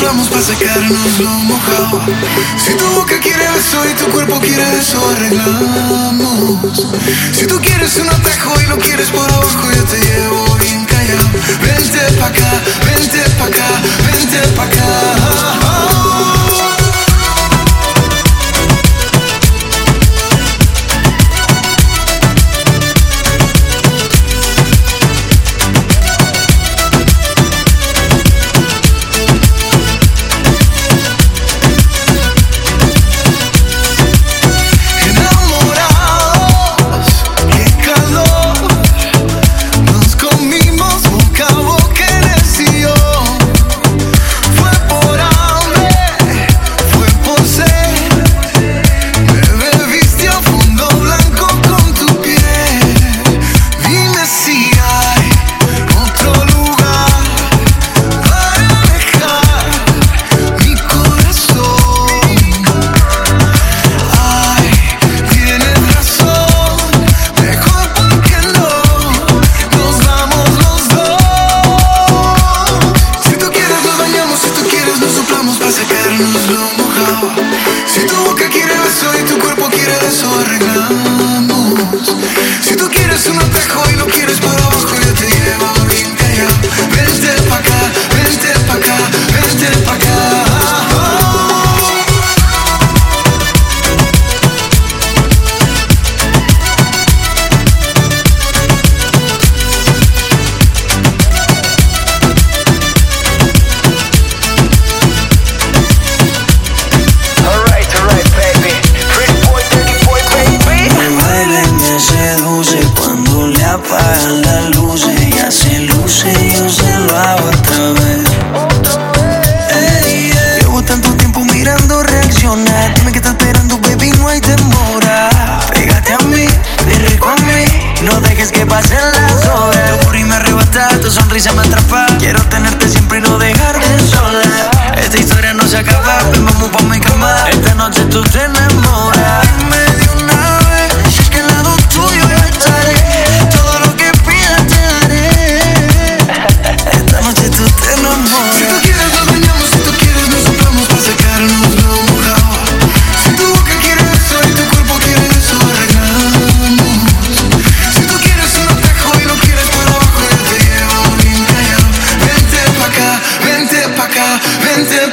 soplamos para sacarnos lo mojado. Si tu boca quiere eso y tu cuerpo quiere eso, arreglamos. Si tú quieres un atajo y lo quieres por abajo, yo te llevo bien callado. Vente pa' acá, vente Si tu boca quiere eso y tu cuerpo quiere eso, arreglamos. Si tú quieres un atajo y no quieres. me atrapa. Quiero tenerte siempre y no dejarte sola. Esta historia no se acaba, ven vamos pa' mi cama. Esta noche tú te enamoras. until